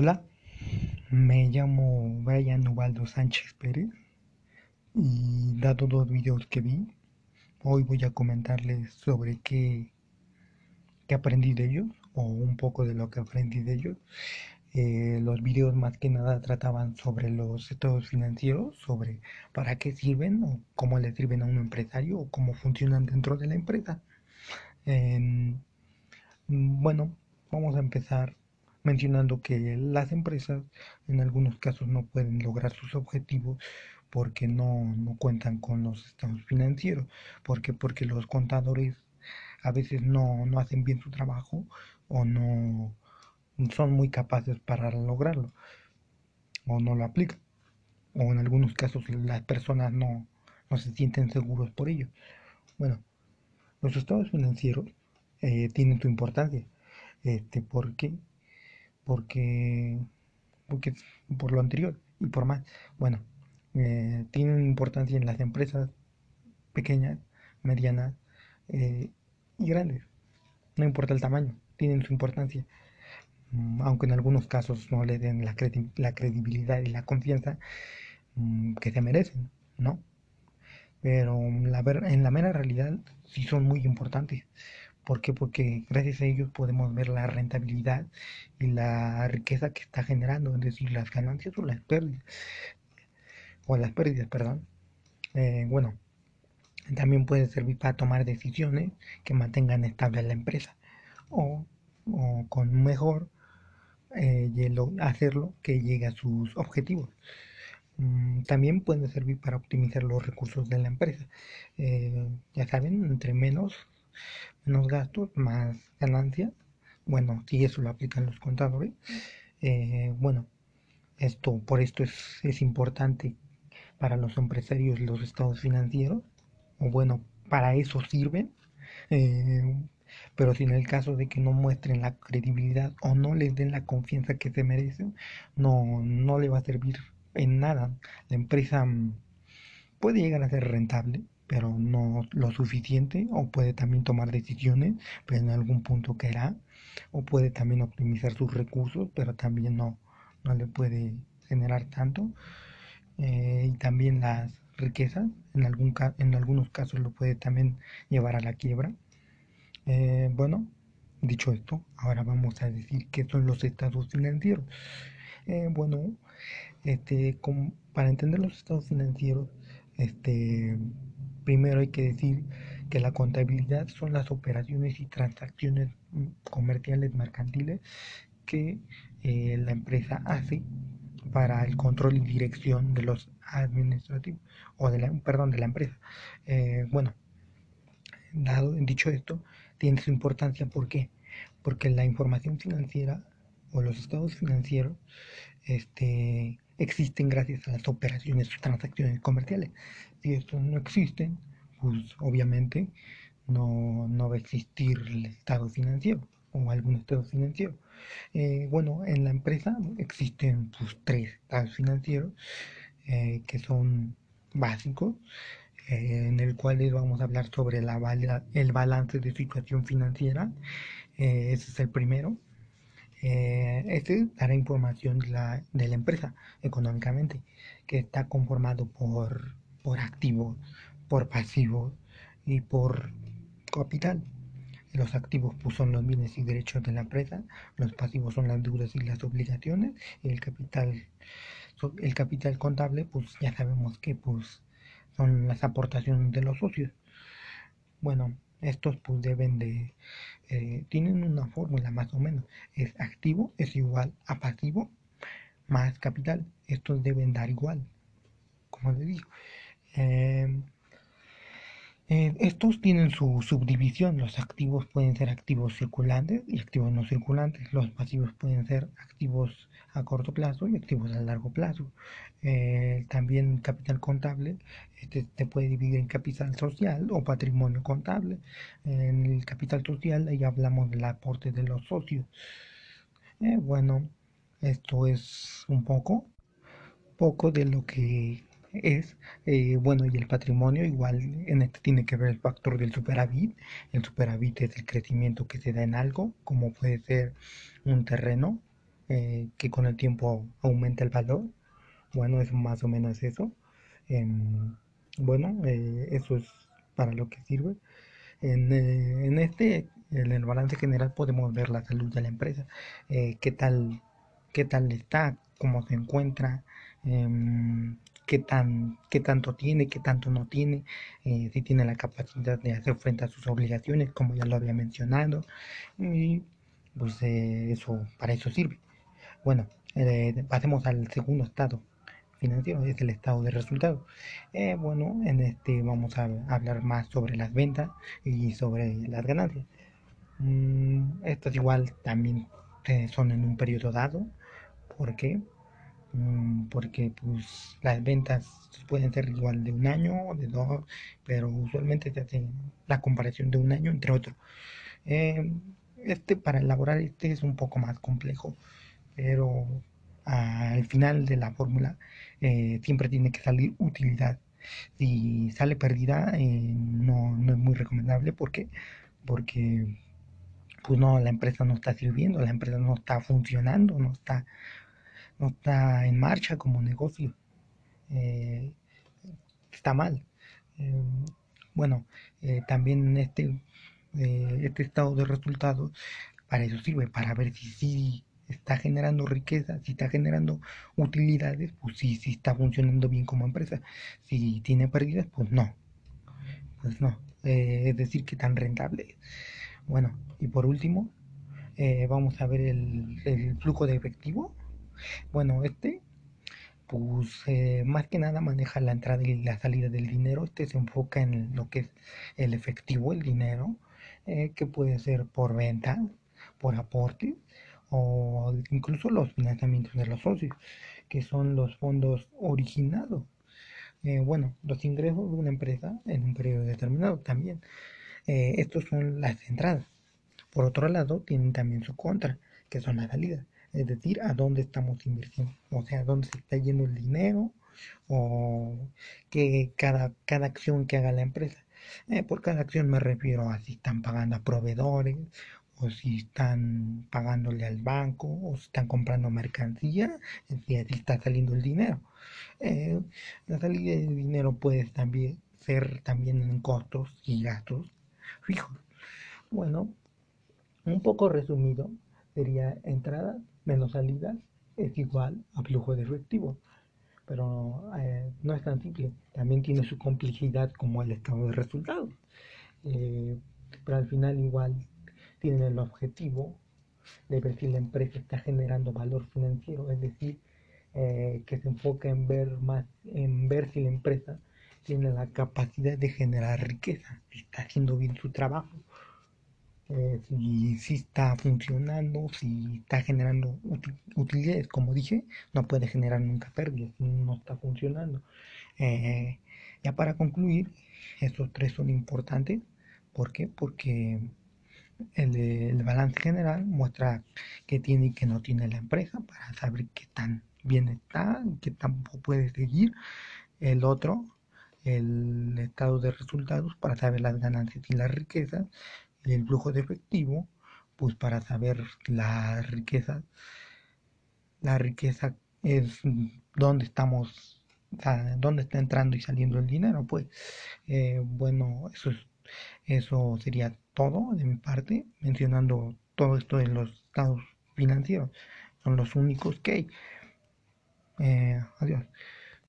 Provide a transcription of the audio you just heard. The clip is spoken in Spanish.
Hola, me llamo Brian Ubaldo Sánchez Pérez y dado dos videos que vi, hoy voy a comentarles sobre qué, qué aprendí de ellos o un poco de lo que aprendí de ellos. Eh, los videos más que nada trataban sobre los estados financieros, sobre para qué sirven o cómo le sirven a un empresario o cómo funcionan dentro de la empresa. bueno, vamos a empezar mencionando que las empresas en algunos casos no pueden lograr sus objetivos porque no, cuentan con los estados financieros. ¿Por Porque los contadores a veces no, no hacen bien su trabajo o no son muy capaces para lograrlo o no lo aplican. O en algunos casos las personas no, no se sienten seguros por ello. Bueno, los estados financieros eh, tienen su importancia. Este, porque porque, porque por lo anterior y por más, bueno, eh, tienen importancia en las empresas pequeñas, medianas eh, y grandes. No importa el tamaño, tienen su importancia. Mm, aunque en algunos casos no le den la, credibilidad y la confianza mm, que se merecen, ¿no? Pero la en la mera realidad sí son muy importantes. ¿Por qué? Porque gracias a ellos podemos ver la rentabilidad y la riqueza que está generando, es decir, las ganancias o las pérdidas. O las pérdidas, perdón. Eh, bueno, también puede servir para tomar decisiones que mantengan estable la empresa. O, con mejor eh, hacerlo que llegue a sus objetivos. Mm, también puede servir para optimizar los recursos de la empresa. Eh, ya saben, entre menos menos gastos, más ganancias. Bueno, si eso lo aplican los contadores. Eh, bueno, esto, por esto es, es importante para los empresarios los estados financieros. O bueno, para eso sirven. Eh, pero si en el caso de que no muestren la credibilidad o no les den la confianza que se merecen, no, no le va a servir en nada. La empresa mm, puede llegar a ser rentable, pero no lo suficiente, o puede también tomar decisiones, pero en algún punto caerá, o puede también optimizar sus recursos, pero también no, no le puede generar tanto, eh, y también las riquezas, en, algún en algunos casos lo puede también llevar a la quiebra. Eh, bueno, dicho esto, ahora vamos a decir qué son los estados financieros. Eh, bueno, este, para entender los estados financieros, este, Primero hay que decir que la contabilidad son las operaciones y transacciones comerciales mercantiles que eh, la empresa hace para el control y dirección de los administrativos o de la perdón de la empresa eh, bueno dado dicho esto tiene su importancia ¿por qué? porque la información financiera o los estados financieros este existen gracias a las operaciones o transacciones comerciales. Si estos no existen, pues obviamente no, no va a existir el estado financiero o algún estado financiero. Eh, bueno, en la empresa existen pues, tres estados financieros eh, que son básicos, eh, en el cual vamos a hablar sobre la, el balance de situación financiera. ese es el primero. Eh, este dará información de la, de la, empresa económicamente, que está conformado por, por activos, por pasivos y por capital. Los activos pues, son los bienes y derechos de la empresa, los pasivos son las deudas y las obligaciones, y el capital, el capital contable, pues ya sabemos que pues son las aportaciones de los socios. Bueno, estos pues deben de, eh, tienen una fórmula más o menos, es activo es igual a pasivo más capital, estos deben dar igual, como les digo. Em, eh, estos tienen su subdivisión, los activos pueden ser activos circulantes y activos no circulantes, los pasivos pueden ser activos a corto plazo y activos a largo plazo. Eh, también capital contable este, se puede dividir en capital social o patrimonio contable. En el capital social ahí hablamos del aporte de los socios. Eh, bueno, esto es un poco, poco de lo que es, eh, bueno, y el patrimonio igual en este tiene que ver el factor del superávit. El superávit es el crecimiento que se da en algo, como puede ser un terreno, eh, que con el tiempo aumenta el valor. Bueno, es más o menos eso. Em, bueno, eh, eso es para lo que sirve. En, en, este, en el balance general podemos ver la salud de la empresa, qué tal, qué tal está, cómo se encuentra, em, qué, tan, qué tanto tiene, qué tanto no tiene, eh, si tiene la capacidad de hacer frente a sus obligaciones, como ya lo había mencionado, y pues eh, eso, para eso sirve. Bueno, eh, pasemos al segundo estado financiero, es el estado de resultados. bueno, en este vamos a hablar más sobre las ventas y sobre las ganancias. Mm, estas igual también son en un periodo dado, ¿por qué? Mm, porque pues las ventas pueden ser igual de un año o de dos, pero usualmente se hace la comparación de un año entre otro. Eh, este para elaborar este es un poco más complejo, pero al final de la fórmula eh, siempre tiene que salir utilidad. Si sale pérdida, eh, no, no es muy recomendable porque porque pues no, la empresa no está sirviendo, la empresa no está funcionando, no está no está en marcha como negocio. Eh, está mal. Eh, bueno, eh, también este, este estado de resultados para eso sirve, para ver si sí está generando riqueza, si está generando utilidades, pues sí, si está funcionando bien como empresa. Si tiene pérdidas, pues no. Pues no. es decir, que tan rentable. Bueno, y por último, vamos a ver el, el flujo de efectivo. Bueno, este, pues eh, más que nada maneja la entrada y la salida del dinero. Este se enfoca en lo que es el efectivo, el dinero, eh, que puede ser por venta, por aporte o incluso los financiamientos de los socios, que son los fondos originados. Eh, bueno, los ingresos de una empresa en un periodo determinado también. estos son las entradas. Por otro lado, tienen también su contra, que son las salidas es decir, a dónde estamos invirtiendo, o sea, dónde se está yendo el dinero o que cada, cada acción que haga la empresa. Eh, por cada acción me refiero a si están pagando a proveedores o si están pagándole al banco o si están comprando mercancía, así está saliendo el dinero. Eh, la salida del dinero puede también ser también en costos y gastos fijos. Bueno, un poco resumido sería entrada menos salidas es igual a flujo de efectivo. Pero eh, no es tan simple, también tiene su complejidad como el estado de resultados. Eh, pero al final igual tiene el objetivo de ver si la empresa está generando valor financiero, es decir, eh, que se enfoca en ver más, en ver si la empresa tiene la capacidad de generar riqueza, si está haciendo bien su trabajo eh, si, está funcionando, si está generando utilidades, como dije, no puede generar nunca pérdidas, no está funcionando. Eh, ya para concluir, estos tres son importantes. ¿Por qué? Porque el, balance general muestra qué tiene y qué no tiene la empresa para saber qué tan bien está, qué tampoco puede seguir. El otro, el estado de resultados para saber las ganancias y las riquezas el flujo de efectivo, pues para saber la riqueza, la riqueza es dónde estamos, dónde está entrando y saliendo el dinero, pues eh, bueno, eso, eso sería todo de mi parte, mencionando todo esto de los estados financieros, son los únicos que hay.